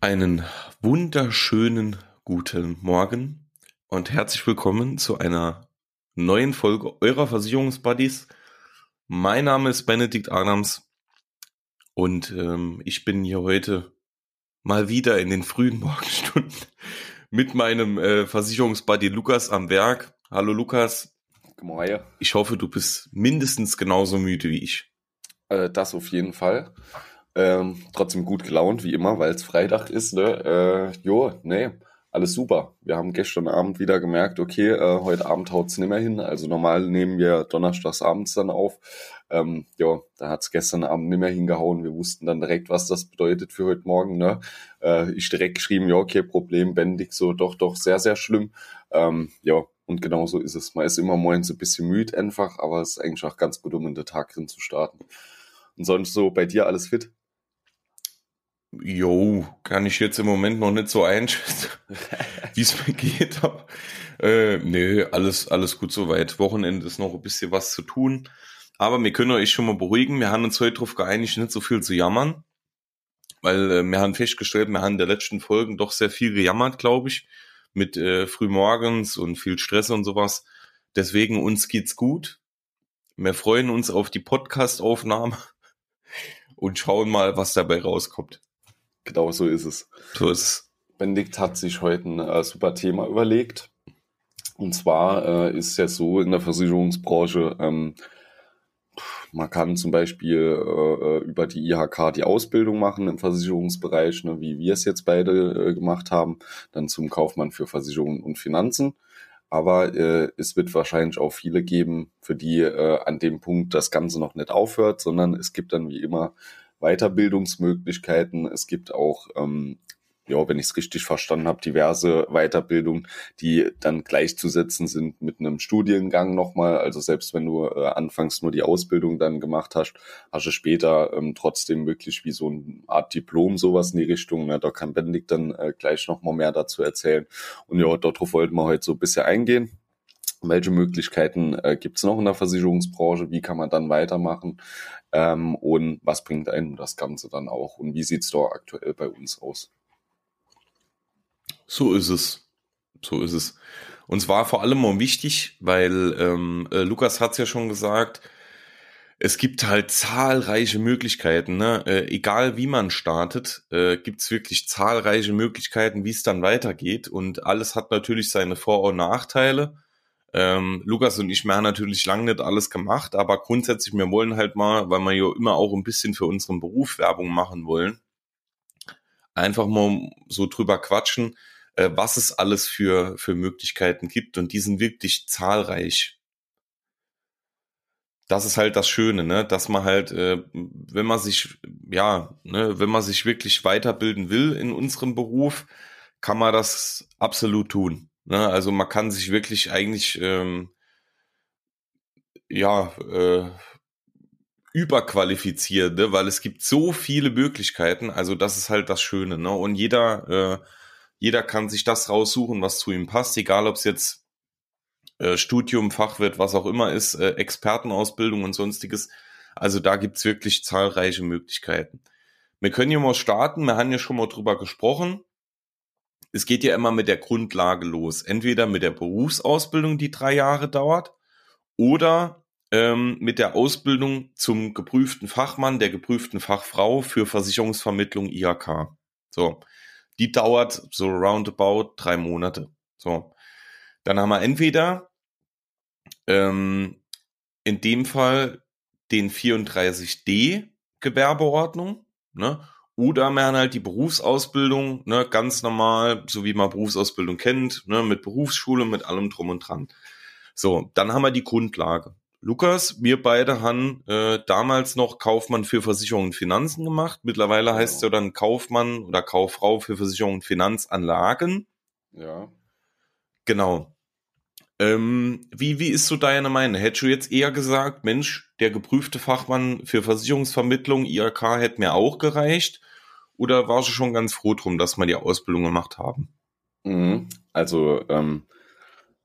Einen wunderschönen guten Morgen und herzlich willkommen zu einer neuen Folge eurer Versicherungsbuddies. Mein Name ist Benedikt Adams und ähm, ich bin hier heute mal wieder in den frühen Morgenstunden mit meinem äh, Versicherungsbuddy Lukas am Werk. Hallo Lukas. Moin. Ich hoffe, du bist mindestens genauso müde wie ich. Äh, das auf jeden Fall. Ähm, trotzdem gut gelaunt, wie immer, weil es Freitag ist. Ne? Äh, jo, nee, alles super. Wir haben gestern Abend wieder gemerkt, okay, äh, heute Abend haut es nicht mehr hin. Also normal nehmen wir donnerstags abends dann auf. Ähm, ja, da hat es gestern Abend nicht mehr hingehauen. Wir wussten dann direkt, was das bedeutet für heute Morgen. Ne? Äh, ich direkt geschrieben, ja, okay, Problem, Bendig, so doch, doch, sehr, sehr schlimm. Ähm, ja, und genau so ist es. Man ist immer morgens ein bisschen müde einfach, aber es ist eigentlich auch ganz gut, um in den Tag hin zu starten. Und sonst so bei dir alles fit? Jo, kann ich jetzt im Moment noch nicht so einschätzen, wie es mir geht. Aber, äh, nee, alles, alles gut soweit. Wochenende ist noch ein bisschen was zu tun. Aber wir können euch schon mal beruhigen. Wir haben uns heute darauf geeinigt, nicht so viel zu jammern. Weil äh, wir haben festgestellt, wir haben in der letzten Folgen doch sehr viel gejammert, glaube ich. Mit äh, frühmorgens und viel Stress und sowas. Deswegen uns geht's gut. Wir freuen uns auf die Podcast-Aufnahme und schauen mal, was dabei rauskommt. Genau so ist es. So ist es. Benedikt hat sich heute ein äh, super Thema überlegt. Und zwar äh, ist es ja so in der Versicherungsbranche, ähm, man kann zum Beispiel äh, über die IHK die Ausbildung machen im Versicherungsbereich, ne, wie wir es jetzt beide äh, gemacht haben, dann zum Kaufmann für Versicherungen und Finanzen. Aber äh, es wird wahrscheinlich auch viele geben, für die äh, an dem Punkt das Ganze noch nicht aufhört, sondern es gibt dann wie immer Weiterbildungsmöglichkeiten. Es gibt auch, ähm, ja, wenn ich es richtig verstanden habe, diverse Weiterbildungen, die dann gleichzusetzen sind mit einem Studiengang nochmal. Also selbst wenn du äh, anfangs nur die Ausbildung dann gemacht hast, hast du später ähm, trotzdem wirklich wie so eine Art Diplom sowas in die Richtung. Ne? Da kann Benedikt dann äh, gleich nochmal mehr dazu erzählen. Und ja, darauf wollten wir heute so ein bisschen eingehen. Welche Möglichkeiten äh, gibt es noch in der Versicherungsbranche? Wie kann man dann weitermachen? Ähm, und was bringt einem das Ganze dann auch? Und wie sieht es da aktuell bei uns aus? So ist es. So ist es. Und zwar vor allem auch wichtig, weil ähm, äh, Lukas hat es ja schon gesagt, es gibt halt zahlreiche Möglichkeiten, ne? Äh, egal wie man startet, äh, gibt es wirklich zahlreiche Möglichkeiten, wie es dann weitergeht. Und alles hat natürlich seine Vor- und Nachteile. Ähm, Lukas und ich, wir haben natürlich lange nicht alles gemacht, aber grundsätzlich, wir wollen halt mal, weil wir ja immer auch ein bisschen für unseren Beruf Werbung machen wollen, einfach mal so drüber quatschen, äh, was es alles für, für Möglichkeiten gibt und die sind wirklich zahlreich. Das ist halt das Schöne, ne, dass man halt, äh, wenn man sich, ja, ne, wenn man sich wirklich weiterbilden will in unserem Beruf, kann man das absolut tun. Ne? Also man kann sich wirklich eigentlich ähm, ja äh, überqualifizieren, ne? weil es gibt so viele Möglichkeiten. Also das ist halt das Schöne. Ne? Und jeder äh, jeder kann sich das raussuchen, was zu ihm passt, egal ob es jetzt äh, Studium, Fachwirt, was auch immer ist, äh, Expertenausbildung und sonstiges. Also da gibt's wirklich zahlreiche Möglichkeiten. Wir können ja mal starten, wir haben ja schon mal drüber gesprochen es geht ja immer mit der Grundlage los. Entweder mit der Berufsausbildung, die drei Jahre dauert, oder ähm, mit der Ausbildung zum geprüften Fachmann, der geprüften Fachfrau für Versicherungsvermittlung IHK. So, die dauert so roundabout drei Monate. So, dann haben wir entweder ähm, in dem Fall den 34d Gewerbeordnung, ne? Oder man halt die Berufsausbildung, ne, ganz normal, so wie man Berufsausbildung kennt, ne, mit Berufsschule, mit allem drum und dran. So, dann haben wir die Grundlage. Lukas, wir beide haben äh, damals noch Kaufmann für Versicherung und Finanzen gemacht. Mittlerweile heißt es ja dann Kaufmann oder Kauffrau für Versicherung und Finanzanlagen. Ja. Genau. Ähm, wie, wie ist so deine Meinung? Hättest du jetzt eher gesagt, Mensch, der geprüfte Fachmann für Versicherungsvermittlung, IRK, hätte mir auch gereicht? Oder warst du schon ganz froh drum, dass wir die Ausbildung gemacht haben? Mhm. Also ähm,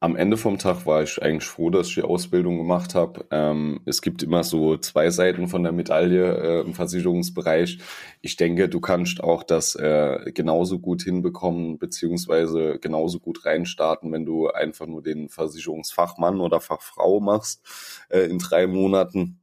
am Ende vom Tag war ich eigentlich froh, dass ich die Ausbildung gemacht habe. Ähm, es gibt immer so zwei Seiten von der Medaille äh, im Versicherungsbereich. Ich denke, du kannst auch das äh, genauso gut hinbekommen, beziehungsweise genauso gut reinstarten, wenn du einfach nur den Versicherungsfachmann oder Fachfrau machst äh, in drei Monaten.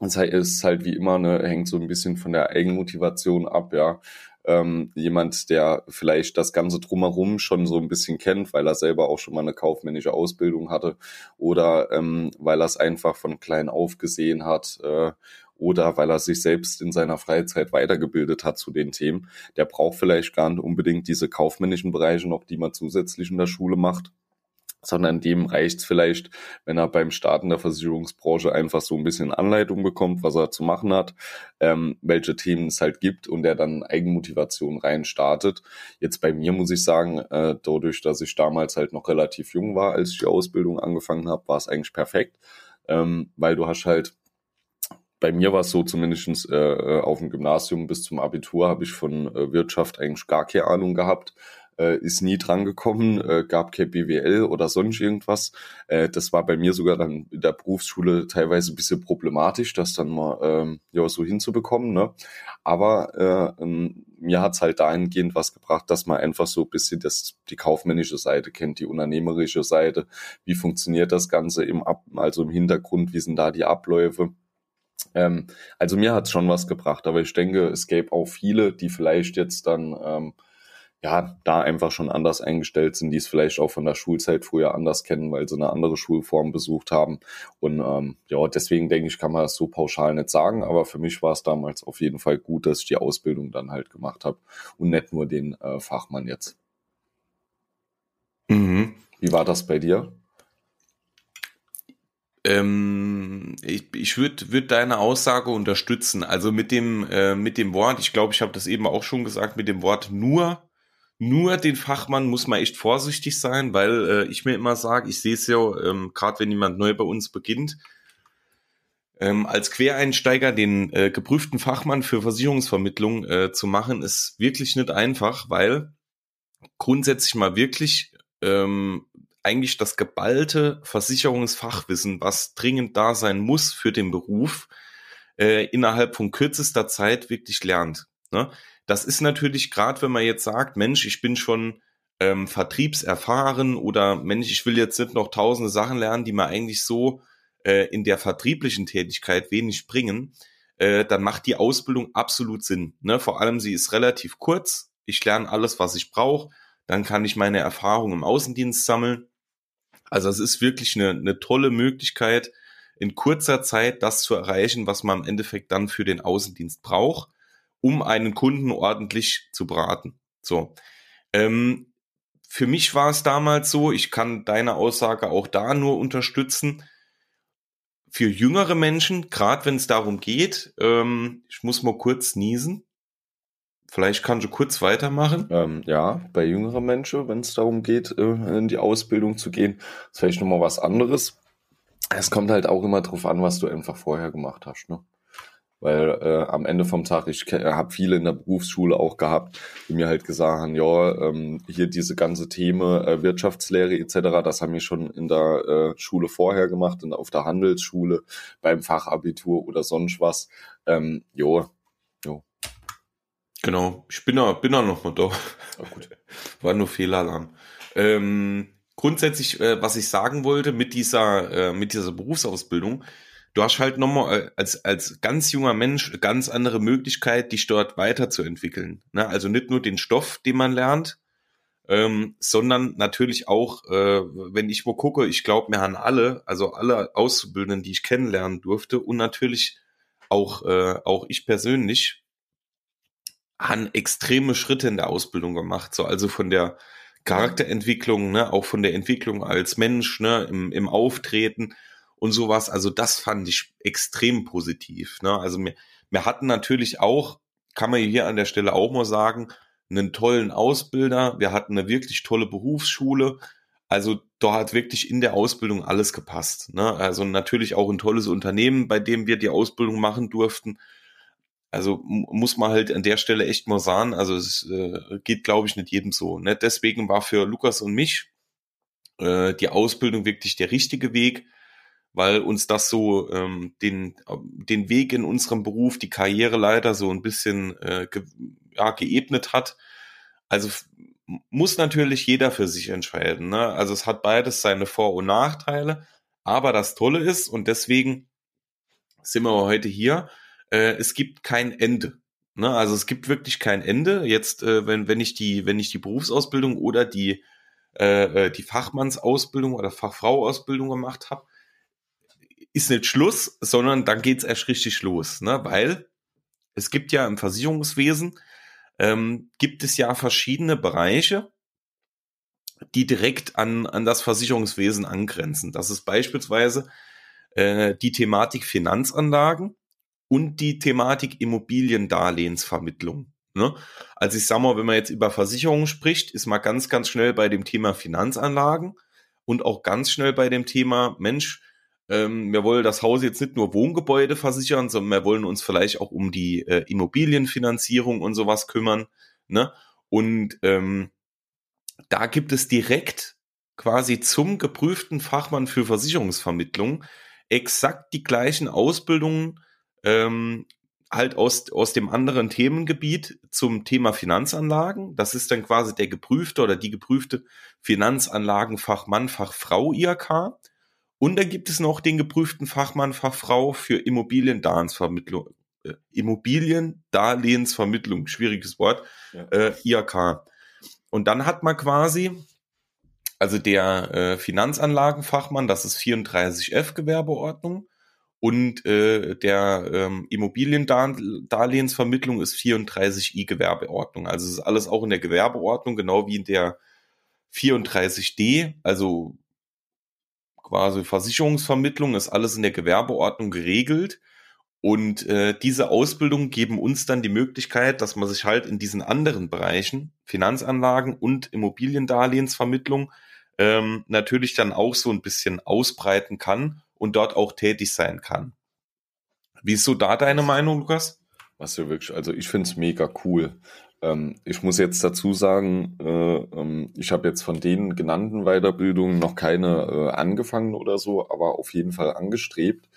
Es ist halt wie immer, ne, hängt so ein bisschen von der Eigenmotivation ab, ja ähm, jemand, der vielleicht das Ganze drumherum schon so ein bisschen kennt, weil er selber auch schon mal eine kaufmännische Ausbildung hatte oder ähm, weil er es einfach von klein auf gesehen hat äh, oder weil er sich selbst in seiner Freizeit weitergebildet hat zu den Themen. Der braucht vielleicht gar nicht unbedingt diese kaufmännischen Bereiche noch, die man zusätzlich in der Schule macht sondern dem reicht es vielleicht, wenn er beim Starten der Versicherungsbranche einfach so ein bisschen Anleitung bekommt, was er zu machen hat, ähm, welche Themen es halt gibt und er dann Eigenmotivation rein startet. Jetzt bei mir muss ich sagen, äh, dadurch, dass ich damals halt noch relativ jung war, als ich die Ausbildung angefangen habe, war es eigentlich perfekt, ähm, weil du hast halt bei mir war es so, zumindest äh, äh, auf dem Gymnasium bis zum Abitur habe ich von äh, Wirtschaft eigentlich gar keine Ahnung gehabt äh, ist nie drangekommen, äh, gab kein BWL oder sonst irgendwas. Äh, das war bei mir sogar dann in der Berufsschule teilweise ein bisschen problematisch, das dann mal ähm, ja so hinzubekommen. Ne? Aber äh, ähm, mir hat's halt dahingehend was gebracht, dass man einfach so ein bisschen das, die kaufmännische Seite kennt, die unternehmerische Seite. Wie funktioniert das Ganze im Ab also im Hintergrund, wie sind da die Abläufe? Ähm, also mir hat's schon was gebracht, aber ich denke, es gäbe auch viele, die vielleicht jetzt dann ähm, ja, da einfach schon anders eingestellt sind, die es vielleicht auch von der Schulzeit früher anders kennen, weil sie eine andere Schulform besucht haben. Und ähm, ja, deswegen denke ich, kann man das so pauschal nicht sagen, aber für mich war es damals auf jeden Fall gut, dass ich die Ausbildung dann halt gemacht habe und nicht nur den äh, Fachmann jetzt. Mhm. Wie war das bei dir? Ähm, ich ich würde würd deine Aussage unterstützen. Also mit dem, äh, mit dem Wort, ich glaube, ich habe das eben auch schon gesagt, mit dem Wort nur nur den Fachmann muss man echt vorsichtig sein, weil äh, ich mir immer sage, ich sehe es ja, ähm, gerade wenn jemand neu bei uns beginnt, ähm, als Quereinsteiger den äh, geprüften Fachmann für Versicherungsvermittlung äh, zu machen, ist wirklich nicht einfach, weil grundsätzlich mal wirklich ähm, eigentlich das geballte Versicherungsfachwissen, was dringend da sein muss für den Beruf, äh, innerhalb von kürzester Zeit wirklich lernt. Ne? Das ist natürlich gerade, wenn man jetzt sagt, Mensch, ich bin schon ähm, vertriebserfahren oder Mensch, ich will jetzt nicht noch tausende Sachen lernen, die mir eigentlich so äh, in der vertrieblichen Tätigkeit wenig bringen, äh, dann macht die Ausbildung absolut Sinn. Ne? Vor allem, sie ist relativ kurz. Ich lerne alles, was ich brauche. Dann kann ich meine Erfahrung im Außendienst sammeln. Also es ist wirklich eine, eine tolle Möglichkeit, in kurzer Zeit das zu erreichen, was man im Endeffekt dann für den Außendienst braucht um einen Kunden ordentlich zu beraten. So. Ähm, für mich war es damals so, ich kann deine Aussage auch da nur unterstützen. Für jüngere Menschen, gerade wenn es darum geht, ähm, ich muss mal kurz niesen. Vielleicht kannst du kurz weitermachen. Ähm, ja, bei jüngeren Menschen, wenn es darum geht, äh, in die Ausbildung zu gehen, ist vielleicht nochmal was anderes. Es kommt halt auch immer drauf an, was du einfach vorher gemacht hast. Ne? Weil äh, am Ende vom Tag, ich habe viele in der Berufsschule auch gehabt, die mir halt gesagt haben, ja, ähm, hier diese ganze Themen äh, Wirtschaftslehre etc., das haben wir schon in der äh, Schule vorher gemacht, in, auf der Handelsschule, beim Fachabitur oder sonst was. Ähm, jo, jo. Genau, ich bin da, bin da noch mal da. Oh, gut. War nur Fehlalarm. Ähm, grundsätzlich, äh, was ich sagen wollte mit dieser, äh, mit dieser Berufsausbildung, du hast halt nochmal äh, als, als ganz junger Mensch ganz andere Möglichkeit, dich dort weiterzuentwickeln. Ne? Also nicht nur den Stoff, den man lernt, ähm, sondern natürlich auch, äh, wenn ich wo gucke, ich glaube mir an alle, also alle Auszubildenden, die ich kennenlernen durfte und natürlich auch, äh, auch ich persönlich, haben extreme Schritte in der Ausbildung gemacht. So, also von der Charakterentwicklung, ne, auch von der Entwicklung als Mensch, ne, im, im Auftreten und sowas. Also das fand ich extrem positiv. Ne? Also wir, wir hatten natürlich auch, kann man hier an der Stelle auch mal sagen, einen tollen Ausbilder. Wir hatten eine wirklich tolle Berufsschule. Also da hat wirklich in der Ausbildung alles gepasst. Ne? Also natürlich auch ein tolles Unternehmen, bei dem wir die Ausbildung machen durften. Also muss man halt an der Stelle echt mal sagen, also es äh, geht, glaube ich, nicht jedem so. Ne? Deswegen war für Lukas und mich äh, die Ausbildung wirklich der richtige Weg, weil uns das so ähm, den, den Weg in unserem Beruf, die Karriere leider so ein bisschen äh, ge ja, geebnet hat. Also muss natürlich jeder für sich entscheiden. Ne? Also es hat beides seine Vor- und Nachteile. Aber das Tolle ist, und deswegen sind wir heute hier, äh, es gibt kein Ende. Ne? Also es gibt wirklich kein Ende. Jetzt, äh, wenn, wenn ich die, wenn ich die Berufsausbildung oder die, äh, äh die Fachmannsausbildung oder Fachfrauausbildung gemacht habe, ist nicht Schluss, sondern dann geht's erst richtig los. Ne? Weil es gibt ja im Versicherungswesen, ähm, gibt es ja verschiedene Bereiche, die direkt an, an das Versicherungswesen angrenzen. Das ist beispielsweise äh, die Thematik Finanzanlagen und die Thematik Immobiliendarlehensvermittlung. Ne? Also ich sag mal, wenn man jetzt über Versicherungen spricht, ist man ganz, ganz schnell bei dem Thema Finanzanlagen und auch ganz schnell bei dem Thema, Mensch, ähm, wir wollen das Haus jetzt nicht nur Wohngebäude versichern, sondern wir wollen uns vielleicht auch um die äh, Immobilienfinanzierung und sowas kümmern. Ne? Und ähm, da gibt es direkt quasi zum geprüften Fachmann für Versicherungsvermittlung exakt die gleichen Ausbildungen ähm, halt aus, aus dem anderen Themengebiet zum Thema Finanzanlagen. Das ist dann quasi der geprüfte oder die geprüfte Finanzanlagenfachmann, Fachfrau IHK. Und dann gibt es noch den geprüften Fachmann, Fachfrau für Immobiliendarlehensvermittlung. Äh, Immobiliendarlehensvermittlung, schwieriges Wort, ja. äh, IHK. Und dann hat man quasi, also der äh, Finanzanlagenfachmann, das ist 34f Gewerbeordnung, und äh, der ähm, Immobiliendarlehensvermittlung ist 34i Gewerbeordnung. Also es ist alles auch in der Gewerbeordnung, genau wie in der 34d, also quasi Versicherungsvermittlung, ist alles in der Gewerbeordnung geregelt. Und äh, diese Ausbildung geben uns dann die Möglichkeit, dass man sich halt in diesen anderen Bereichen, Finanzanlagen und Immobiliendarlehensvermittlung, ähm, natürlich dann auch so ein bisschen ausbreiten kann und dort auch tätig sein kann. Wie ist so da deine Meinung, Lukas? Was ja wirklich, also ich finde es mega cool. Ähm, ich muss jetzt dazu sagen, äh, ähm, ich habe jetzt von den genannten Weiterbildungen noch keine äh, angefangen oder so, aber auf jeden Fall angestrebt,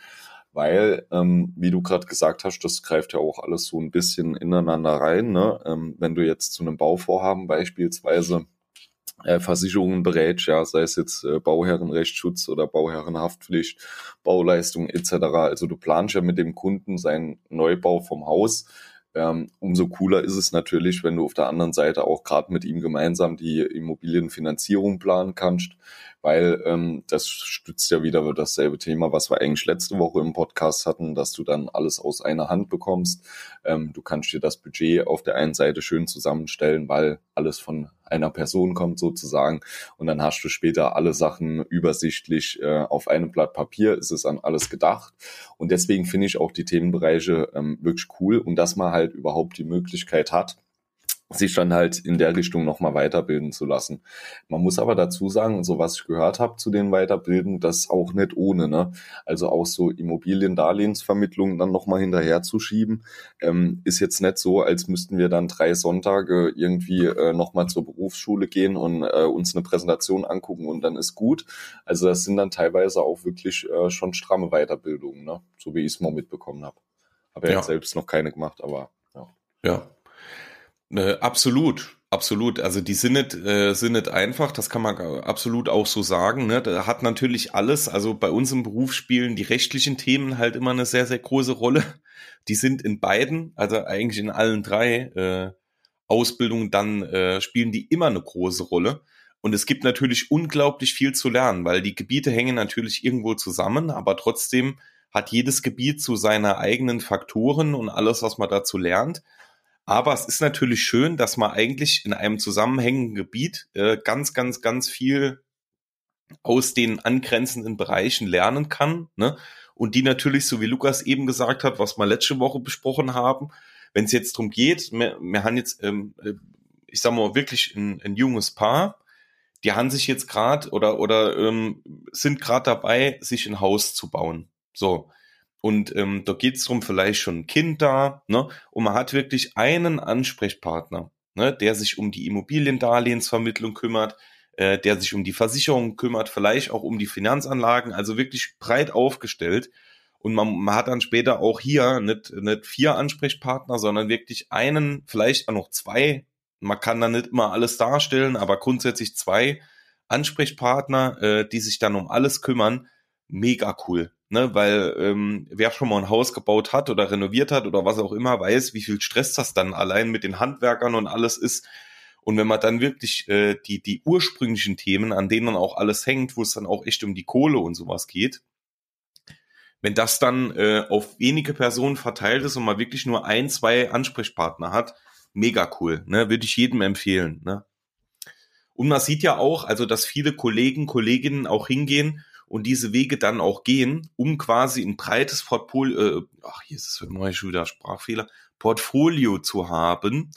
weil, ähm, wie du gerade gesagt hast, das greift ja auch alles so ein bisschen ineinander rein. Ne? Ähm, wenn du jetzt zu einem Bauvorhaben beispielsweise äh, Versicherungen berät, ja, sei es jetzt äh, Bauherrenrechtsschutz oder Bauherrenhaftpflicht, Bauleistung etc. Also du planst ja mit dem Kunden seinen Neubau vom Haus ähm, umso cooler ist es natürlich, wenn du auf der anderen Seite auch gerade mit ihm gemeinsam die Immobilienfinanzierung planen kannst, weil ähm, das stützt ja wieder dasselbe Thema, was wir eigentlich letzte Woche im Podcast hatten, dass du dann alles aus einer Hand bekommst. Ähm, du kannst dir das Budget auf der einen Seite schön zusammenstellen, weil alles von einer Person kommt sozusagen. Und dann hast du später alle Sachen übersichtlich äh, auf einem Blatt Papier, ist es an alles gedacht. Und deswegen finde ich auch die Themenbereiche ähm, wirklich cool. Und dass man halt überhaupt die Möglichkeit hat, sich dann halt in der Richtung nochmal weiterbilden zu lassen. Man muss aber dazu sagen, so was ich gehört habe zu den Weiterbilden, das auch nicht ohne, ne? Also auch so Immobiliendarlehensvermittlung dann nochmal hinterher zu schieben, ähm, ist jetzt nicht so, als müssten wir dann drei Sonntage irgendwie äh, nochmal zur Berufsschule gehen und äh, uns eine Präsentation angucken und dann ist gut. Also das sind dann teilweise auch wirklich äh, schon stramme Weiterbildungen, ne? So wie ich es mal mitbekommen habe. Habe ja, ja. selbst noch keine gemacht, aber ja. Ja, äh, absolut, absolut. Also die sind nicht, äh, sind nicht einfach, das kann man absolut auch so sagen. Ne? Da hat natürlich alles, also bei uns im Beruf spielen die rechtlichen Themen halt immer eine sehr, sehr große Rolle. Die sind in beiden, also eigentlich in allen drei äh, Ausbildungen, dann äh, spielen die immer eine große Rolle. Und es gibt natürlich unglaublich viel zu lernen, weil die Gebiete hängen natürlich irgendwo zusammen, aber trotzdem hat jedes Gebiet zu seiner eigenen Faktoren und alles, was man dazu lernt. Aber es ist natürlich schön, dass man eigentlich in einem zusammenhängenden Gebiet äh, ganz, ganz, ganz viel aus den angrenzenden Bereichen lernen kann. Ne? Und die natürlich, so wie Lukas eben gesagt hat, was wir letzte Woche besprochen haben, wenn es jetzt darum geht, wir, wir haben jetzt, ähm, äh, ich sag mal, wirklich ein, ein junges Paar, die haben sich jetzt gerade oder, oder ähm, sind gerade dabei, sich ein Haus zu bauen. So. Und ähm, da geht es darum, vielleicht schon ein Kind da, ne? Und man hat wirklich einen Ansprechpartner, ne, der sich um die Immobiliendarlehensvermittlung kümmert, äh, der sich um die Versicherung kümmert, vielleicht auch um die Finanzanlagen, also wirklich breit aufgestellt. Und man, man hat dann später auch hier nicht, nicht vier Ansprechpartner, sondern wirklich einen, vielleicht auch noch zwei. Man kann dann nicht immer alles darstellen, aber grundsätzlich zwei Ansprechpartner, äh, die sich dann um alles kümmern. Mega cool. Ne, weil ähm, wer schon mal ein Haus gebaut hat oder renoviert hat oder was auch immer, weiß, wie viel Stress das dann allein mit den Handwerkern und alles ist. Und wenn man dann wirklich äh, die, die ursprünglichen Themen, an denen dann auch alles hängt, wo es dann auch echt um die Kohle und sowas geht, wenn das dann äh, auf wenige Personen verteilt ist und man wirklich nur ein, zwei Ansprechpartner hat, mega cool, ne? Würde ich jedem empfehlen, ne? Und man sieht ja auch, also dass viele Kollegen, Kolleginnen auch hingehen und diese Wege dann auch gehen, um quasi ein breites Portfolio, äh, ach, hier ist es immer schon Sprachfehler, Portfolio zu haben,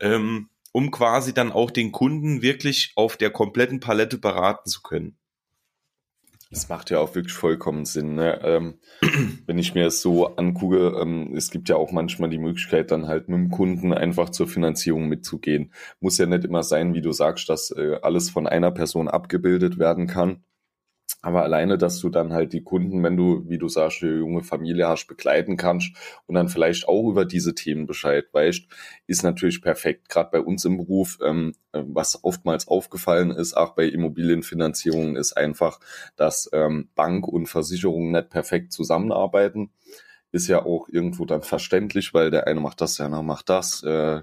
ähm, um quasi dann auch den Kunden wirklich auf der kompletten Palette beraten zu können. Das macht ja auch wirklich vollkommen Sinn. Ne? Ähm, wenn ich mir es so angucke, ähm, es gibt ja auch manchmal die Möglichkeit, dann halt mit dem Kunden einfach zur Finanzierung mitzugehen. Muss ja nicht immer sein, wie du sagst, dass äh, alles von einer Person abgebildet werden kann. Aber alleine, dass du dann halt die Kunden, wenn du, wie du sagst, eine junge Familie hast, begleiten kannst und dann vielleicht auch über diese Themen Bescheid weißt, ist natürlich perfekt. Gerade bei uns im Beruf, ähm, was oftmals aufgefallen ist, auch bei Immobilienfinanzierungen, ist einfach, dass ähm, Bank und Versicherung nicht perfekt zusammenarbeiten. Ist ja auch irgendwo dann verständlich, weil der eine macht das, der andere macht das. Äh,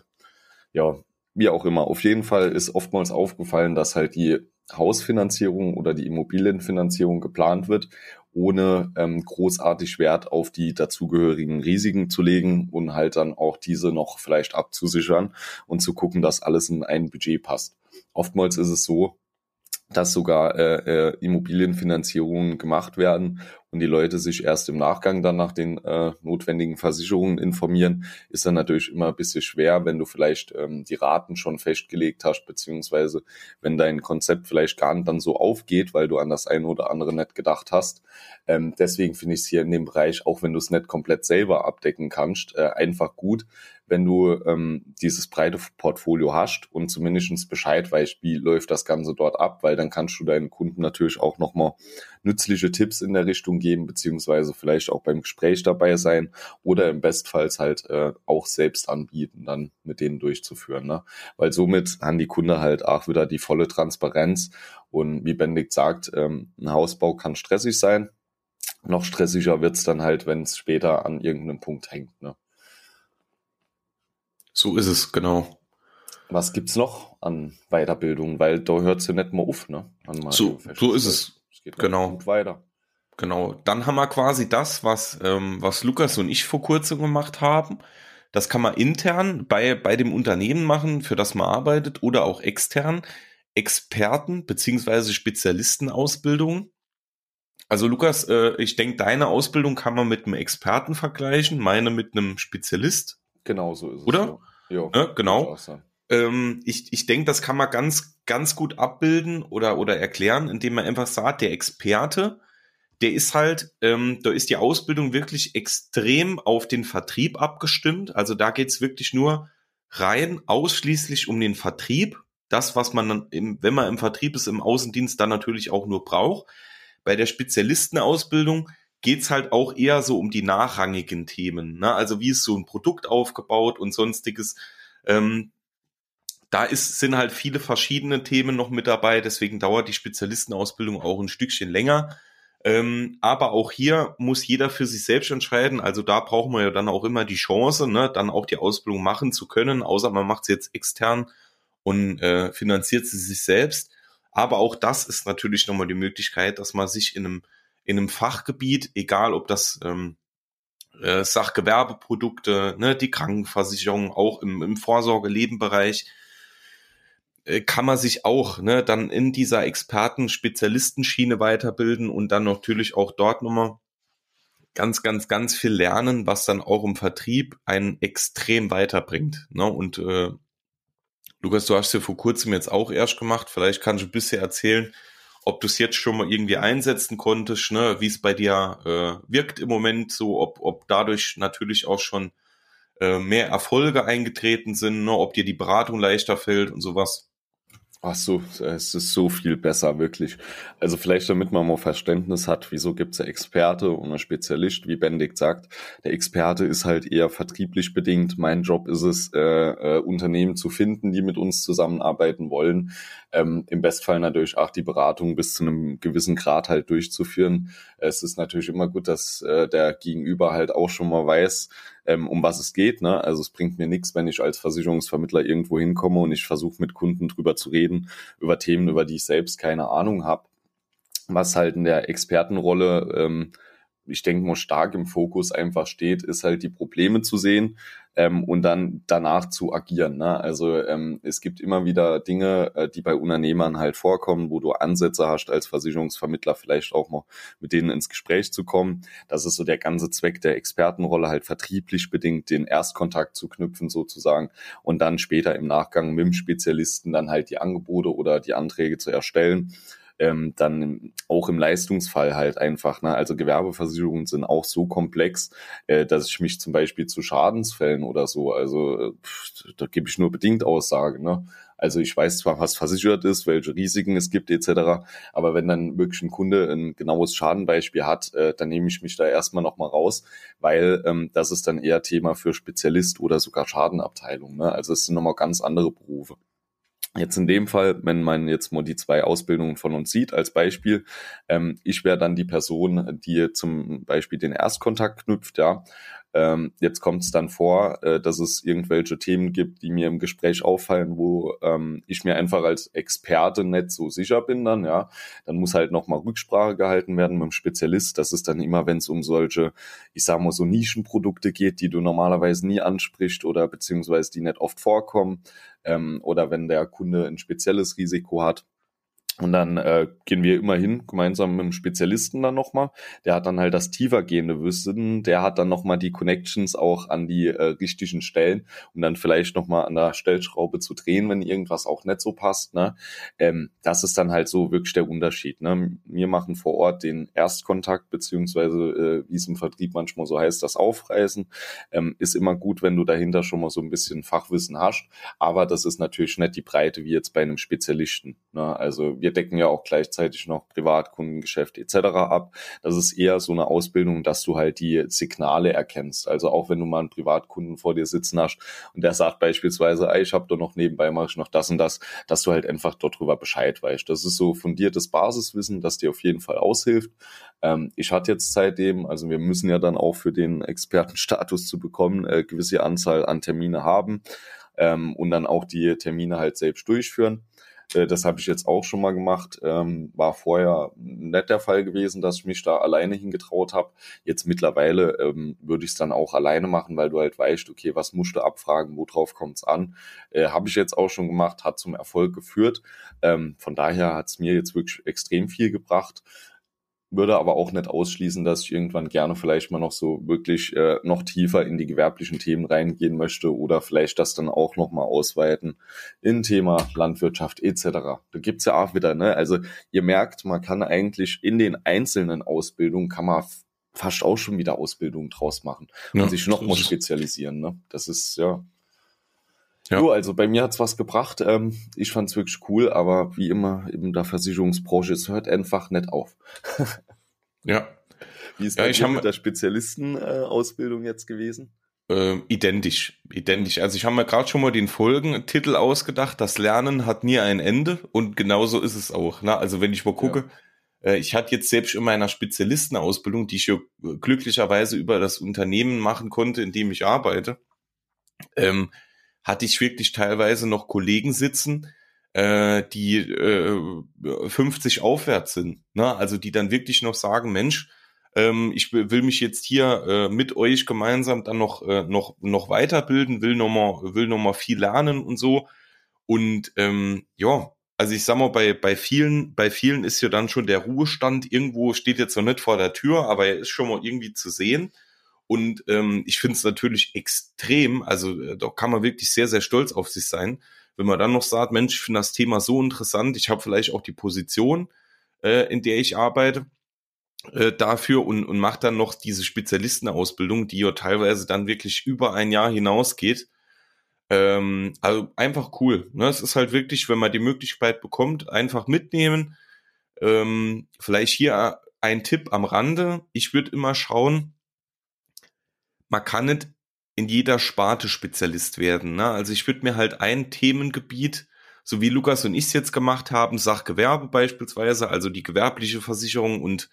ja, wie auch immer. Auf jeden Fall ist oftmals aufgefallen, dass halt die Hausfinanzierung oder die Immobilienfinanzierung geplant wird, ohne ähm, großartig Wert auf die dazugehörigen Risiken zu legen und halt dann auch diese noch vielleicht abzusichern und zu gucken, dass alles in ein Budget passt. Oftmals ist es so, dass sogar äh, äh, Immobilienfinanzierungen gemacht werden und die Leute sich erst im Nachgang dann nach den äh, notwendigen Versicherungen informieren, ist dann natürlich immer ein bisschen schwer, wenn du vielleicht ähm, die Raten schon festgelegt hast, beziehungsweise wenn dein Konzept vielleicht gar nicht dann so aufgeht, weil du an das eine oder andere nicht gedacht hast. Ähm, deswegen finde ich es hier in dem Bereich, auch wenn du es nicht komplett selber abdecken kannst, äh, einfach gut, wenn du ähm, dieses breite Portfolio hast und zumindest Bescheid weißt, wie läuft das Ganze dort ab, weil dann kannst du deinen Kunden natürlich auch nochmal nützliche Tipps in der Richtung geben, beziehungsweise vielleicht auch beim Gespräch dabei sein oder im Bestfalls halt äh, auch selbst anbieten, dann mit denen durchzuführen. Ne? Weil somit haben die Kunde halt auch wieder die volle Transparenz und wie Benedikt sagt, ähm, ein Hausbau kann stressig sein. Noch stressiger wird's dann halt, wenn es später an irgendeinem Punkt hängt. Ne? So ist es, genau. Was gibt's noch an Weiterbildung? Weil da hört's ja nicht mal auf, ne? so, so ist es. Es geht genau. gut weiter. Genau. Dann haben wir quasi das, was, ähm, was Lukas und ich vor kurzem gemacht haben. Das kann man intern bei, bei dem Unternehmen machen, für das man arbeitet, oder auch extern. Experten beziehungsweise Spezialistenausbildung. Also Lukas, äh, ich denke, deine Ausbildung kann man mit einem Experten vergleichen, meine mit einem Spezialist. Genau so ist es. Oder? Ja, ja genau. Ähm, ich ich denke, das kann man ganz, ganz gut abbilden oder, oder erklären, indem man einfach sagt, der Experte, der ist halt, ähm, da ist die Ausbildung wirklich extrem auf den Vertrieb abgestimmt. Also da geht's wirklich nur rein ausschließlich um den Vertrieb. Das, was man dann, im, wenn man im Vertrieb ist, im Außendienst dann natürlich auch nur braucht. Bei der Spezialistenausbildung geht's halt auch eher so um die nachrangigen Themen. Ne? Also wie ist so ein Produkt aufgebaut und sonstiges. Ähm, da ist, sind halt viele verschiedene Themen noch mit dabei, deswegen dauert die Spezialistenausbildung auch ein Stückchen länger. Ähm, aber auch hier muss jeder für sich selbst entscheiden. Also da braucht man ja dann auch immer die Chance, ne, dann auch die Ausbildung machen zu können, außer man macht sie jetzt extern und äh, finanziert sie sich selbst. Aber auch das ist natürlich nochmal die Möglichkeit, dass man sich in einem in einem Fachgebiet, egal ob das ähm, äh, Sachgewerbeprodukte, ne, die Krankenversicherung, auch im, im Vorsorge-Lebenbereich, kann man sich auch ne, dann in dieser Experten-Spezialistenschiene weiterbilden und dann natürlich auch dort nochmal ganz, ganz, ganz viel lernen, was dann auch im Vertrieb einen extrem weiterbringt. Ne? Und äh, Lukas, du hast ja vor kurzem jetzt auch erst gemacht. Vielleicht kannst du ein bisschen erzählen, ob du es jetzt schon mal irgendwie einsetzen konntest, ne, wie es bei dir äh, wirkt im Moment, so ob, ob dadurch natürlich auch schon äh, mehr Erfolge eingetreten sind, ne, ob dir die Beratung leichter fällt und sowas. Ach so, es ist so viel besser, wirklich. Also vielleicht, damit man mal Verständnis hat, wieso gibt es ja Experte und ein Spezialist, wie Benedikt sagt. Der Experte ist halt eher vertrieblich bedingt. Mein Job ist es, äh, äh, Unternehmen zu finden, die mit uns zusammenarbeiten wollen. Ähm, Im Bestfall natürlich auch die Beratung bis zu einem gewissen Grad halt durchzuführen. Es ist natürlich immer gut, dass äh, der Gegenüber halt auch schon mal weiß, ähm, um was es geht. Ne? Also es bringt mir nichts, wenn ich als Versicherungsvermittler irgendwo hinkomme und ich versuche mit Kunden drüber zu reden, über Themen, über die ich selbst keine Ahnung habe. Was halt in der Expertenrolle ähm, ich denke mal, stark im Fokus einfach steht, ist halt die Probleme zu sehen, ähm, und dann danach zu agieren. Ne? Also ähm, es gibt immer wieder Dinge, äh, die bei Unternehmern halt vorkommen, wo du Ansätze hast als Versicherungsvermittler vielleicht auch mal mit denen ins Gespräch zu kommen. Das ist so der ganze Zweck der Expertenrolle, halt vertrieblich bedingt den Erstkontakt zu knüpfen sozusagen und dann später im Nachgang mit dem Spezialisten dann halt die Angebote oder die Anträge zu erstellen ähm, dann auch im Leistungsfall halt einfach. Ne? Also Gewerbeversicherungen sind auch so komplex, äh, dass ich mich zum Beispiel zu Schadensfällen oder so, also pff, da gebe ich nur bedingt Aussage. Ne? Also ich weiß zwar, was versichert ist, welche Risiken es gibt etc., aber wenn dann wirklich ein Kunde ein genaues Schadenbeispiel hat, äh, dann nehme ich mich da erstmal nochmal raus, weil ähm, das ist dann eher Thema für Spezialist oder sogar Schadenabteilung. Ne? Also es sind nochmal ganz andere Berufe. Jetzt in dem Fall, wenn man jetzt mal die zwei Ausbildungen von uns sieht als Beispiel, ähm, ich wäre dann die Person, die zum Beispiel den Erstkontakt knüpft, ja, ähm, jetzt kommt es dann vor, äh, dass es irgendwelche Themen gibt, die mir im Gespräch auffallen, wo ähm, ich mir einfach als Experte nicht so sicher bin dann, ja. Dann muss halt nochmal Rücksprache gehalten werden mit dem Spezialist. Das ist dann immer, wenn es um solche, ich sag mal, so Nischenprodukte geht, die du normalerweise nie ansprichst oder beziehungsweise die nicht oft vorkommen. Ähm, oder wenn der Kunde ein spezielles Risiko hat und dann äh, gehen wir immer hin, gemeinsam mit dem Spezialisten dann nochmal. Der hat dann halt das tiefergehende Wissen, der hat dann nochmal die Connections auch an die äh, richtigen Stellen, um dann vielleicht nochmal an der Stellschraube zu drehen, wenn irgendwas auch nicht so passt. Ne? Ähm, das ist dann halt so wirklich der Unterschied. Ne? Wir machen vor Ort den Erstkontakt, beziehungsweise äh, wie es im Vertrieb manchmal so heißt, das Aufreißen. Ähm, ist immer gut, wenn du dahinter schon mal so ein bisschen Fachwissen hast, aber das ist natürlich nicht die Breite wie jetzt bei einem Spezialisten. Ne? Also wir decken ja auch gleichzeitig noch Privatkundengeschäft etc. ab. Das ist eher so eine Ausbildung, dass du halt die Signale erkennst. Also auch wenn du mal einen Privatkunden vor dir sitzen hast und der sagt beispielsweise, ich habe doch noch nebenbei mache ich noch das und das, dass du halt einfach dort drüber Bescheid weißt. Das ist so fundiertes Basiswissen, das dir auf jeden Fall aushilft. Ähm, ich hatte jetzt seitdem, also wir müssen ja dann auch für den Expertenstatus zu bekommen, äh, gewisse Anzahl an Termine haben ähm, und dann auch die Termine halt selbst durchführen. Äh, das habe ich jetzt auch schon mal gemacht. Ähm, war vorher nicht der Fall gewesen, dass ich mich da alleine hingetraut habe. Jetzt mittlerweile ähm, würde ich es dann auch alleine machen, weil du halt weißt, okay, was musst du abfragen, worauf kommt es an. Äh, habe ich jetzt auch schon gemacht, hat zum Erfolg geführt. Ähm, von daher hat es mir jetzt wirklich extrem viel gebracht würde aber auch nicht ausschließen, dass ich irgendwann gerne vielleicht mal noch so wirklich äh, noch tiefer in die gewerblichen Themen reingehen möchte oder vielleicht das dann auch nochmal ausweiten in Thema Landwirtschaft etc. Da gibt's ja auch wieder, ne? Also ihr merkt, man kann eigentlich in den einzelnen Ausbildungen kann man fast auch schon wieder Ausbildungen draus machen und ja, sich noch mal spezialisieren. Ne? Das ist ja ja. Jo, also bei mir hat's was gebracht. Ähm, ich fand's wirklich cool, aber wie immer in der Versicherungsbranche, es hört einfach nicht auf. ja. Wie ist ja, ich mit der Spezialistenausbildung äh, jetzt gewesen? Äh, identisch, identisch. Also ich habe mir gerade schon mal den Folgentitel ausgedacht. Das Lernen hat nie ein Ende und genauso ist es auch. Ne? Also wenn ich mal gucke, ja. äh, ich hatte jetzt selbst in meiner Spezialistenausbildung, die ich ja glücklicherweise über das Unternehmen machen konnte, in dem ich arbeite. Ähm, hatte ich wirklich teilweise noch Kollegen sitzen, äh, die äh, 50 aufwärts sind. Ne? Also die dann wirklich noch sagen, Mensch, ähm, ich will mich jetzt hier äh, mit euch gemeinsam dann noch, äh, noch, noch weiterbilden, will nochmal will noch mal viel lernen und so. Und ähm, ja, also ich sag mal, bei, bei vielen, bei vielen ist ja dann schon der Ruhestand irgendwo, steht jetzt noch nicht vor der Tür, aber er ist schon mal irgendwie zu sehen. Und ähm, ich finde es natürlich extrem, also äh, da kann man wirklich sehr, sehr stolz auf sich sein, wenn man dann noch sagt, Mensch, ich finde das Thema so interessant, ich habe vielleicht auch die Position, äh, in der ich arbeite, äh, dafür und, und macht dann noch diese Spezialistenausbildung, die ja teilweise dann wirklich über ein Jahr hinausgeht. Ähm, also einfach cool. Ne? Es ist halt wirklich, wenn man die Möglichkeit bekommt, einfach mitnehmen. Ähm, vielleicht hier ein Tipp am Rande. Ich würde immer schauen, man kann nicht in jeder Sparte Spezialist werden. Ne? Also ich würde mir halt ein Themengebiet, so wie Lukas und ich es jetzt gemacht haben, Sachgewerbe beispielsweise, also die gewerbliche Versicherung und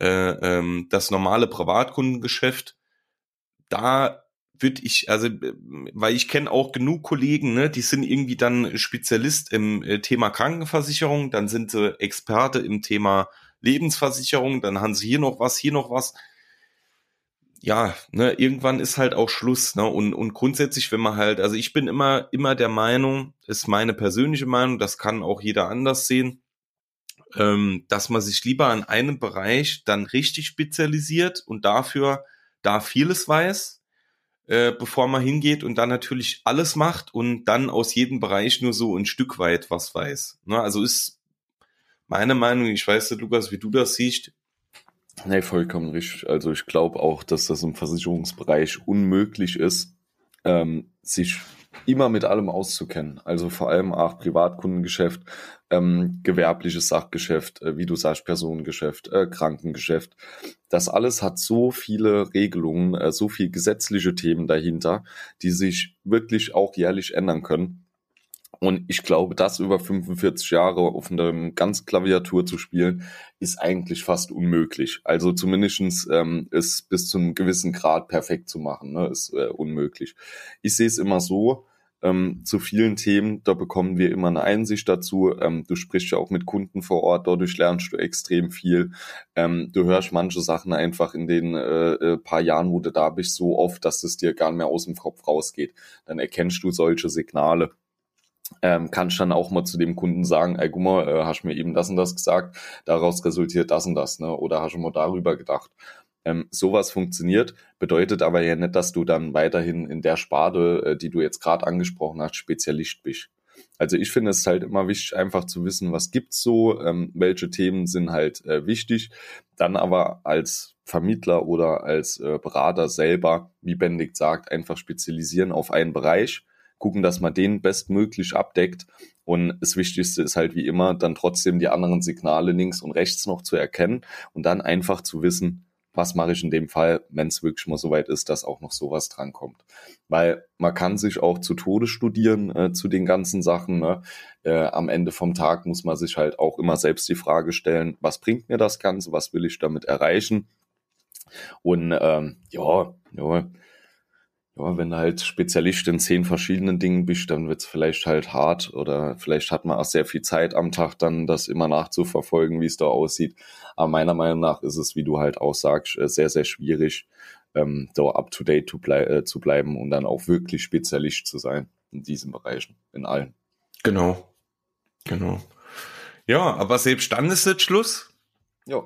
äh, ähm, das normale Privatkundengeschäft, da würde ich, also, weil ich kenne auch genug Kollegen, ne, die sind irgendwie dann Spezialist im äh, Thema Krankenversicherung, dann sind sie Experte im Thema Lebensversicherung, dann haben sie hier noch was, hier noch was. Ja, ne, irgendwann ist halt auch Schluss, ne? Und, und grundsätzlich, wenn man halt, also ich bin immer, immer der Meinung, ist meine persönliche Meinung, das kann auch jeder anders sehen, ähm, dass man sich lieber an einem Bereich dann richtig spezialisiert und dafür da vieles weiß, äh, bevor man hingeht und dann natürlich alles macht und dann aus jedem Bereich nur so ein Stück weit was weiß. Ne? Also ist meine Meinung, ich weiß nicht, Lukas, wie du das siehst. Nee, vollkommen richtig. Also ich glaube auch, dass das im Versicherungsbereich unmöglich ist, ähm, sich immer mit allem auszukennen. Also vor allem auch Privatkundengeschäft, ähm, gewerbliches Sachgeschäft, äh, wie du sagst, Personengeschäft, äh, Krankengeschäft. Das alles hat so viele Regelungen, äh, so viele gesetzliche Themen dahinter, die sich wirklich auch jährlich ändern können. Und ich glaube, das über 45 Jahre auf einer ganzen Klaviatur zu spielen, ist eigentlich fast unmöglich. Also zumindestens ähm, ist bis zu einem gewissen Grad perfekt zu machen, ne, ist äh, unmöglich. Ich sehe es immer so, ähm, zu vielen Themen, da bekommen wir immer eine Einsicht dazu. Ähm, du sprichst ja auch mit Kunden vor Ort, dadurch lernst du extrem viel. Ähm, du hörst manche Sachen einfach in den äh, äh, paar Jahren, wo du da bist, so oft, dass es dir gar nicht mehr aus dem Kopf rausgeht. Dann erkennst du solche Signale ähm, kannst dann auch mal zu dem Kunden sagen, ey, guck mal, äh, hast mir eben das und das gesagt, daraus resultiert das und das, ne? Oder hast du mal darüber gedacht? Ähm, sowas funktioniert, bedeutet aber ja nicht, dass du dann weiterhin in der Sparte, äh, die du jetzt gerade angesprochen hast, Spezialist bist. Also ich finde es halt immer wichtig, einfach zu wissen, was gibt's so, ähm, welche Themen sind halt äh, wichtig, dann aber als Vermittler oder als äh, Berater selber, wie Benedikt sagt, einfach spezialisieren auf einen Bereich gucken, dass man den bestmöglich abdeckt. Und das Wichtigste ist halt wie immer, dann trotzdem die anderen Signale links und rechts noch zu erkennen und dann einfach zu wissen, was mache ich in dem Fall, wenn es wirklich mal so weit ist, dass auch noch sowas drankommt. Weil man kann sich auch zu Tode studieren äh, zu den ganzen Sachen. Ne? Äh, am Ende vom Tag muss man sich halt auch immer selbst die Frage stellen, was bringt mir das Ganze, was will ich damit erreichen? Und ähm, ja, ja, ja, wenn du halt Spezialist in zehn verschiedenen Dingen bist, dann wird's vielleicht halt hart oder vielleicht hat man auch sehr viel Zeit am Tag, dann das immer nachzuverfolgen, wie es da aussieht. Aber meiner Meinung nach ist es, wie du halt auch sagst, äh, sehr, sehr schwierig, ähm, da up to date zu, blei äh, zu bleiben und dann auch wirklich Spezialist zu sein in diesen Bereichen, in allen. Genau. Genau. Ja, aber selbst dann ist es Schluss. Ja.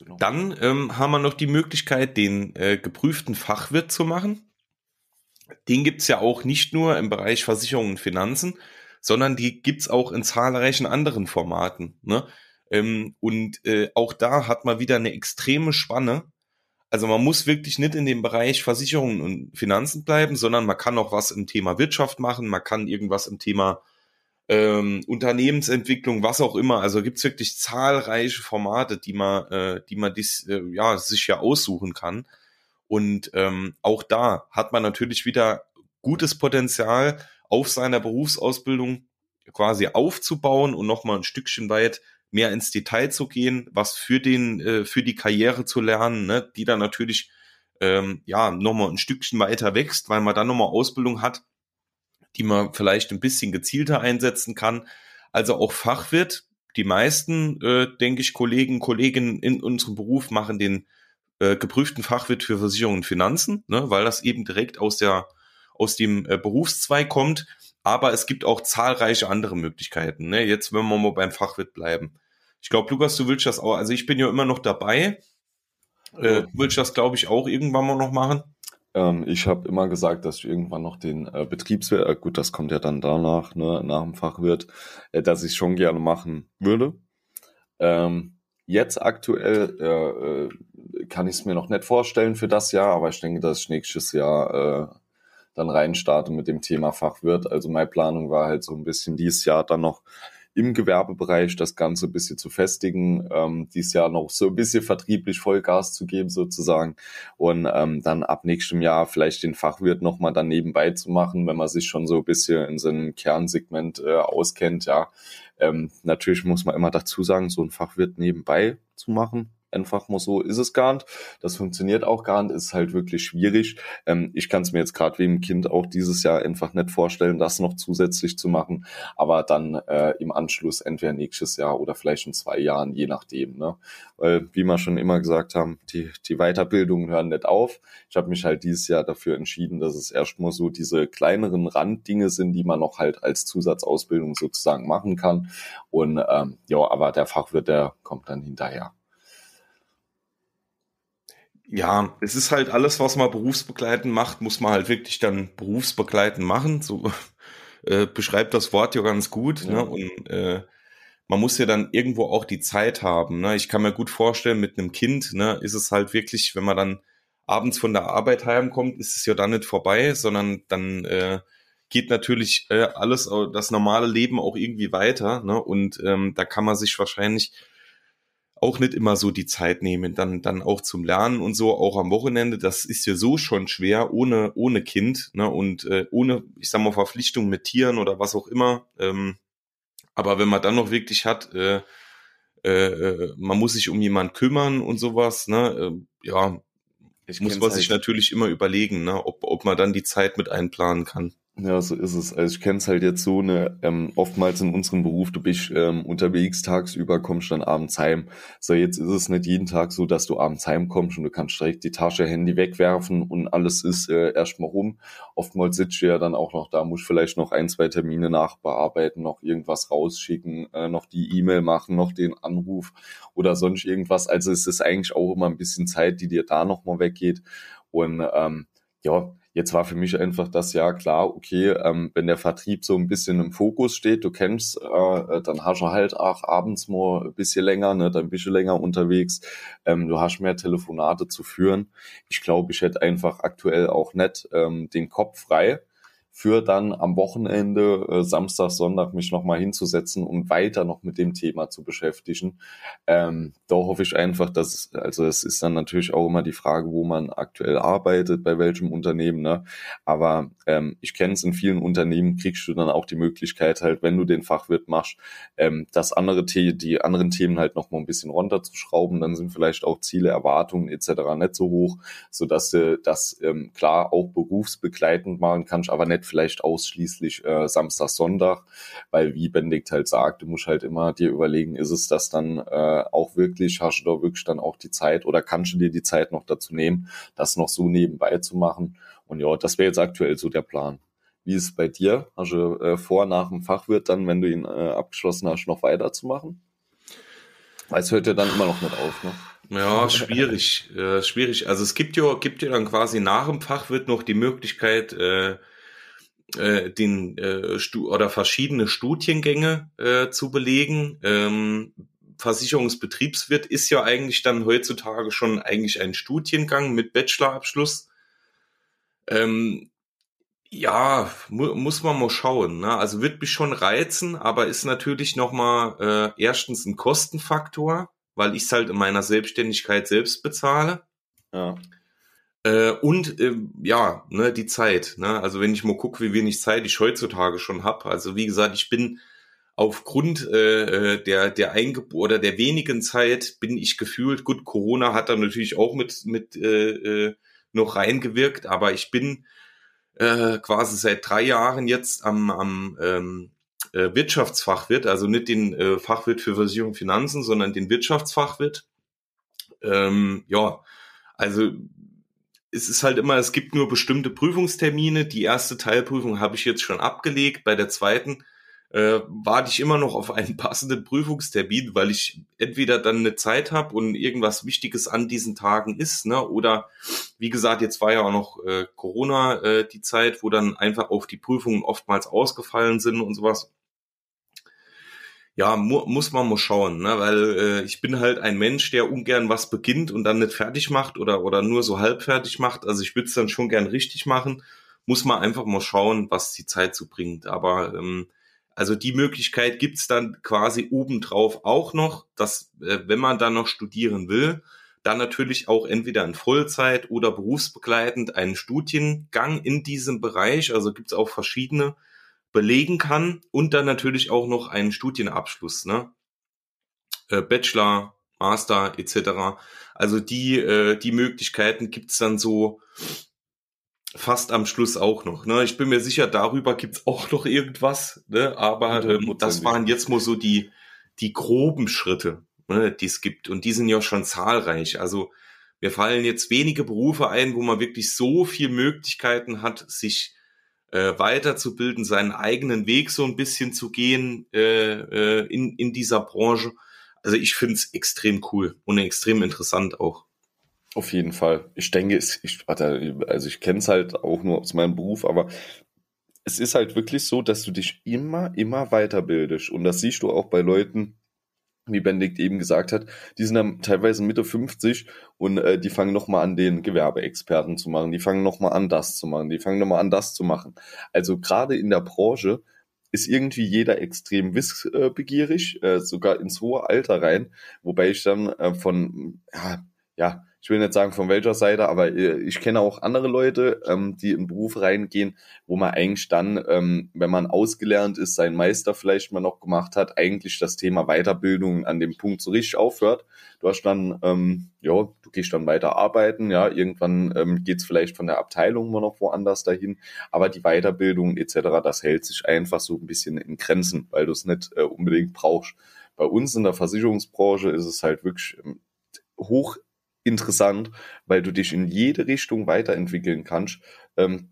Genau. Dann ähm, haben wir noch die Möglichkeit, den äh, geprüften Fachwirt zu machen den gibt's ja auch nicht nur im Bereich Versicherungen und Finanzen, sondern die gibt's auch in zahlreichen anderen Formaten. Ne? Ähm, und äh, auch da hat man wieder eine extreme Spanne. Also man muss wirklich nicht in dem Bereich Versicherungen und Finanzen bleiben, sondern man kann auch was im Thema Wirtschaft machen, man kann irgendwas im Thema ähm, Unternehmensentwicklung, was auch immer. Also gibt's wirklich zahlreiche Formate, die man, äh, die man dies, äh, ja, sich ja aussuchen kann. Und ähm, auch da hat man natürlich wieder gutes Potenzial, auf seiner Berufsausbildung quasi aufzubauen und nochmal ein Stückchen weit mehr ins Detail zu gehen, was für den, äh, für die Karriere zu lernen, ne, die dann natürlich ähm, ja nochmal ein Stückchen weiter wächst, weil man dann nochmal Ausbildung hat, die man vielleicht ein bisschen gezielter einsetzen kann. Also auch Fachwirt. Die meisten, äh, denke ich, Kollegen, Kolleginnen in unserem Beruf machen den äh, geprüften Fachwirt für Versicherungen und Finanzen, ne, weil das eben direkt aus der aus dem äh, Berufszweig kommt. Aber es gibt auch zahlreiche andere Möglichkeiten. Ne? Jetzt, wenn wir mal beim Fachwirt bleiben. Ich glaube, Lukas, du willst das auch. Also ich bin ja immer noch dabei. Äh, du willst das, glaube ich, auch irgendwann mal noch machen? Ähm, ich habe immer gesagt, dass ich irgendwann noch den äh, Betriebswirt, äh, gut, das kommt ja dann danach, ne, nach dem Fachwirt, äh, dass ich schon gerne machen würde. Ähm, jetzt aktuell äh, äh kann ich es mir noch nicht vorstellen für das Jahr, aber ich denke, dass ich nächstes Jahr äh, dann rein starte mit dem Thema Fachwirt. Also meine Planung war halt so ein bisschen dieses Jahr dann noch im Gewerbebereich das Ganze ein bisschen zu festigen, ähm, dieses Jahr noch so ein bisschen vertrieblich Vollgas zu geben sozusagen und ähm, dann ab nächstem Jahr vielleicht den Fachwirt nochmal dann nebenbei zu machen, wenn man sich schon so ein bisschen in seinem Kernsegment äh, auskennt, ja. Ähm, natürlich muss man immer dazu sagen, so ein Fachwirt nebenbei zu machen, einfach mal so ist es gar nicht. Das funktioniert auch gar nicht, ist halt wirklich schwierig. Ähm, ich kann es mir jetzt gerade wie ein Kind auch dieses Jahr einfach nicht vorstellen, das noch zusätzlich zu machen, aber dann äh, im Anschluss entweder nächstes Jahr oder vielleicht in zwei Jahren, je nachdem. Ne? Weil, wie wir schon immer gesagt haben, die, die Weiterbildungen hören nicht auf. Ich habe mich halt dieses Jahr dafür entschieden, dass es erstmal so diese kleineren Randdinge sind, die man noch halt als Zusatzausbildung sozusagen machen kann. Und ähm, ja, aber der Fachwirt, der kommt dann hinterher ja, es ist halt alles, was man berufsbegleitend macht, muss man halt wirklich dann berufsbegleitend machen. So äh, beschreibt das Wort ja ganz gut. Ne? Ja. Ne? Und äh, man muss ja dann irgendwo auch die Zeit haben. Ne? Ich kann mir gut vorstellen, mit einem Kind ne, ist es halt wirklich, wenn man dann abends von der Arbeit heimkommt, ist es ja dann nicht vorbei, sondern dann äh, geht natürlich äh, alles, das normale Leben auch irgendwie weiter. Ne? Und ähm, da kann man sich wahrscheinlich auch nicht immer so die Zeit nehmen, dann, dann auch zum Lernen und so, auch am Wochenende. Das ist ja so schon schwer, ohne, ohne Kind, ne, und äh, ohne, ich sag mal, Verpflichtung mit Tieren oder was auch immer. Ähm, aber wenn man dann noch wirklich hat, äh, äh, äh man muss sich um jemanden kümmern und sowas, ne, äh, ja, ich muss man halt. sich natürlich immer überlegen, ne, ob, ob man dann die Zeit mit einplanen kann. Ja, so ist es. Also ich kenne es halt jetzt so, ne, ähm, oftmals in unserem Beruf, du bist ähm, unterwegs tagsüber, kommst dann abends heim. So, jetzt ist es nicht jeden Tag so, dass du abends heimkommst und du kannst direkt die Tasche, Handy wegwerfen und alles ist äh, erstmal rum. Oftmals sitzt du ja dann auch noch da, musst vielleicht noch ein, zwei Termine nachbearbeiten, noch irgendwas rausschicken, äh, noch die E-Mail machen, noch den Anruf oder sonst irgendwas. Also es ist eigentlich auch immer ein bisschen Zeit, die dir da nochmal weggeht. Und ähm, ja, Jetzt war für mich einfach das ja klar, okay, ähm, wenn der Vertrieb so ein bisschen im Fokus steht, du kennst, äh, dann hast du halt auch abends mal ein bisschen länger, ne, dann bist du länger unterwegs, ähm, du hast mehr Telefonate zu führen. Ich glaube, ich hätte einfach aktuell auch nicht ähm, den Kopf frei, für dann am Wochenende, äh, Samstag, Sonntag, mich nochmal hinzusetzen und weiter noch mit dem Thema zu beschäftigen. Ähm, da hoffe ich einfach, dass, also es ist dann natürlich auch immer die Frage, wo man aktuell arbeitet, bei welchem Unternehmen, ne? Aber ähm, ich kenne es in vielen Unternehmen, kriegst du dann auch die Möglichkeit halt, wenn du den Fachwirt machst, ähm, das andere The die anderen Themen halt nochmal ein bisschen runterzuschrauben, dann sind vielleicht auch Ziele, Erwartungen etc. nicht so hoch, sodass du das ähm, klar auch berufsbegleitend machen kannst, aber nicht vielleicht ausschließlich äh, Samstag, Sonntag, weil wie Benedikt halt sagt, du musst halt immer dir überlegen, ist es das dann äh, auch wirklich, hast du da wirklich dann auch die Zeit oder kannst du dir die Zeit noch dazu nehmen, das noch so nebenbei zu machen? Und ja, das wäre jetzt aktuell so der Plan. Wie ist es bei dir? Hast du äh, vor, nach dem Fachwirt dann, wenn du ihn äh, abgeschlossen hast, noch weiterzumachen? Weil es hört ja dann immer noch nicht auf, ne? Ja, schwierig, äh, schwierig. Also es gibt ja, gibt ja dann quasi nach dem Fachwirt noch die Möglichkeit, äh, äh, den äh, Stu oder verschiedene Studiengänge äh, zu belegen. Ähm, Versicherungsbetriebswirt ist ja eigentlich dann heutzutage schon eigentlich ein Studiengang mit Bachelorabschluss. Ähm, ja, mu muss man mal schauen. Ne? Also wird mich schon reizen, aber ist natürlich nochmal äh, erstens ein Kostenfaktor, weil ich es halt in meiner Selbstständigkeit selbst bezahle. Ja. Äh, und äh, ja, ne, die Zeit. Ne? Also wenn ich mal gucke, wie wenig Zeit ich heutzutage schon habe. Also wie gesagt, ich bin aufgrund äh, äh der der Eingeburt oder der wenigen Zeit bin ich gefühlt. Gut, Corona hat da natürlich auch mit mit äh, äh, noch reingewirkt, aber ich bin äh, quasi seit drei Jahren jetzt am am ähm, äh, Wirtschaftsfachwirt, also nicht den äh, Fachwirt für Versicherung und Finanzen, sondern den Wirtschaftsfachwirt. Ähm, ja, also es ist halt immer, es gibt nur bestimmte Prüfungstermine. Die erste Teilprüfung habe ich jetzt schon abgelegt. Bei der zweiten äh, warte ich immer noch auf einen passenden Prüfungstermin, weil ich entweder dann eine Zeit habe und irgendwas Wichtiges an diesen Tagen ist, ne? Oder wie gesagt, jetzt war ja auch noch äh, Corona äh, die Zeit, wo dann einfach auf die Prüfungen oftmals ausgefallen sind und sowas ja, mu muss man mal schauen, ne? weil äh, ich bin halt ein Mensch, der ungern was beginnt und dann nicht fertig macht oder, oder nur so halb fertig macht. Also ich würde es dann schon gern richtig machen. muss man einfach mal schauen, was die Zeit so bringt. Aber ähm, also die Möglichkeit gibt's dann quasi obendrauf auch noch, dass äh, wenn man dann noch studieren will, dann natürlich auch entweder in Vollzeit oder berufsbegleitend einen Studiengang in diesem Bereich, also gibt's auch verschiedene, belegen kann und dann natürlich auch noch einen Studienabschluss, ne? Äh, Bachelor, Master etc. Also die, äh, die Möglichkeiten gibt's dann so fast am Schluss auch noch. Ne? Ich bin mir sicher, darüber gibt's auch noch irgendwas, ne? aber ähm, das waren jetzt mal so die, die groben Schritte, ne, die es gibt. Und die sind ja schon zahlreich. Also mir fallen jetzt wenige Berufe ein, wo man wirklich so viel Möglichkeiten hat, sich äh, weiterzubilden, seinen eigenen Weg so ein bisschen zu gehen äh, äh, in, in dieser Branche. Also ich finde es extrem cool und extrem interessant auch. Auf jeden Fall. Ich denke, ich, also ich kenne es halt auch nur aus meinem Beruf, aber es ist halt wirklich so, dass du dich immer, immer weiterbildest. Und das siehst du auch bei Leuten, wie Benedikt eben gesagt hat, die sind dann teilweise Mitte 50 und äh, die fangen nochmal an, den Gewerbeexperten zu machen. Die fangen nochmal an, das zu machen. Die fangen nochmal an, das zu machen. Also gerade in der Branche ist irgendwie jeder extrem wissbegierig, äh, sogar ins hohe Alter rein, wobei ich dann äh, von, ja, ja, ich will nicht sagen von welcher Seite, aber äh, ich kenne auch andere Leute, ähm, die in Beruf reingehen, wo man eigentlich dann, ähm, wenn man ausgelernt ist, seinen Meister vielleicht mal noch gemacht hat, eigentlich das Thema Weiterbildung an dem Punkt so richtig aufhört. Du hast dann, ähm, ja, du gehst dann weiter arbeiten, ja, irgendwann ähm, geht vielleicht von der Abteilung mal noch woanders dahin, aber die Weiterbildung etc., das hält sich einfach so ein bisschen in Grenzen, weil du es nicht äh, unbedingt brauchst. Bei uns in der Versicherungsbranche ist es halt wirklich ähm, hoch interessant, weil du dich in jede Richtung weiterentwickeln kannst. Ähm,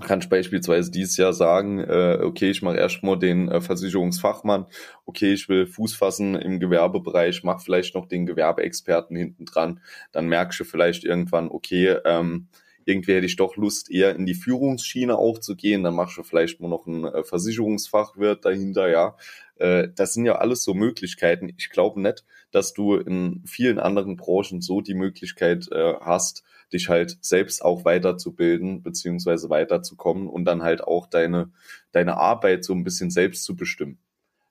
kannst beispielsweise dieses Jahr sagen, äh, okay, ich mache erstmal den äh, Versicherungsfachmann, okay, ich will Fuß fassen im Gewerbebereich, mach vielleicht noch den Gewerbeexperten hinten dran, dann merkst du vielleicht irgendwann, okay, ähm, irgendwie hätte ich doch Lust, eher in die Führungsschiene auch zu gehen, dann machst du vielleicht mal noch ein äh, Versicherungsfachwirt dahinter, ja. Äh, das sind ja alles so Möglichkeiten. Ich glaube nicht, dass du in vielen anderen Branchen so die Möglichkeit äh, hast, dich halt selbst auch weiterzubilden, beziehungsweise weiterzukommen und dann halt auch deine, deine Arbeit so ein bisschen selbst zu bestimmen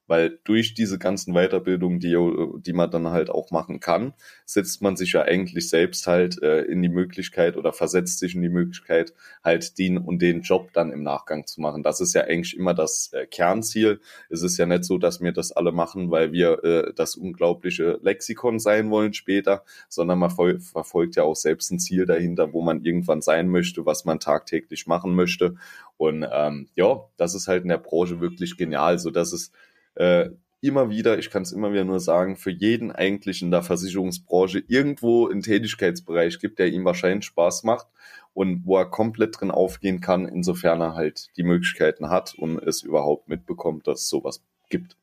weil durch diese ganzen Weiterbildungen, die, die man dann halt auch machen kann, setzt man sich ja eigentlich selbst halt äh, in die Möglichkeit oder versetzt sich in die Möglichkeit, halt den und den Job dann im Nachgang zu machen. Das ist ja eigentlich immer das äh, Kernziel. Es ist ja nicht so, dass wir das alle machen, weil wir äh, das unglaubliche Lexikon sein wollen später, sondern man verfolgt ja auch selbst ein Ziel dahinter, wo man irgendwann sein möchte, was man tagtäglich machen möchte. Und ähm, ja, das ist halt in der Branche wirklich genial, so dass es äh, immer wieder, ich kann es immer wieder nur sagen, für jeden eigentlich in der Versicherungsbranche irgendwo einen Tätigkeitsbereich gibt, der ihm wahrscheinlich Spaß macht und wo er komplett drin aufgehen kann, insofern er halt die Möglichkeiten hat und es überhaupt mitbekommt, dass es sowas gibt.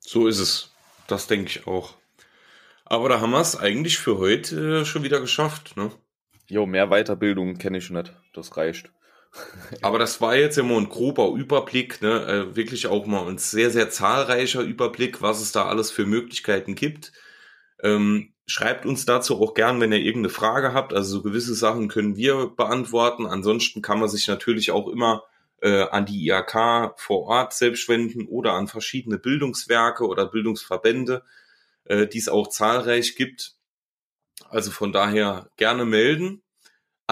So ist es. Das denke ich auch. Aber da haben wir es eigentlich für heute äh, schon wieder geschafft, ne? Jo, mehr Weiterbildung kenne ich nicht. Das reicht. Aber das war jetzt immer ein grober Überblick, ne? Äh, wirklich auch mal ein sehr, sehr zahlreicher Überblick, was es da alles für Möglichkeiten gibt. Ähm, schreibt uns dazu auch gern, wenn ihr irgendeine Frage habt. Also so gewisse Sachen können wir beantworten. Ansonsten kann man sich natürlich auch immer äh, an die IAK vor Ort selbst wenden oder an verschiedene Bildungswerke oder Bildungsverbände, äh, die es auch zahlreich gibt. Also von daher gerne melden.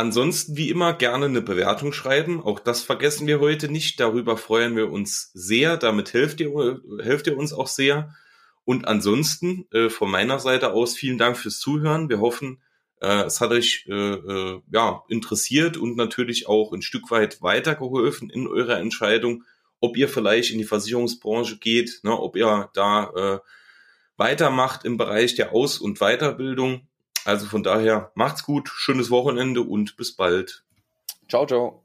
Ansonsten wie immer gerne eine Bewertung schreiben. Auch das vergessen wir heute nicht. Darüber freuen wir uns sehr. Damit helft ihr, helft ihr uns auch sehr. Und ansonsten äh, von meiner Seite aus vielen Dank fürs Zuhören. Wir hoffen, äh, es hat euch äh, äh, ja interessiert und natürlich auch ein Stück weit weitergeholfen in eurer Entscheidung, ob ihr vielleicht in die Versicherungsbranche geht, ne, ob ihr da äh, weitermacht im Bereich der Aus- und Weiterbildung. Also von daher macht's gut, schönes Wochenende und bis bald. Ciao, ciao.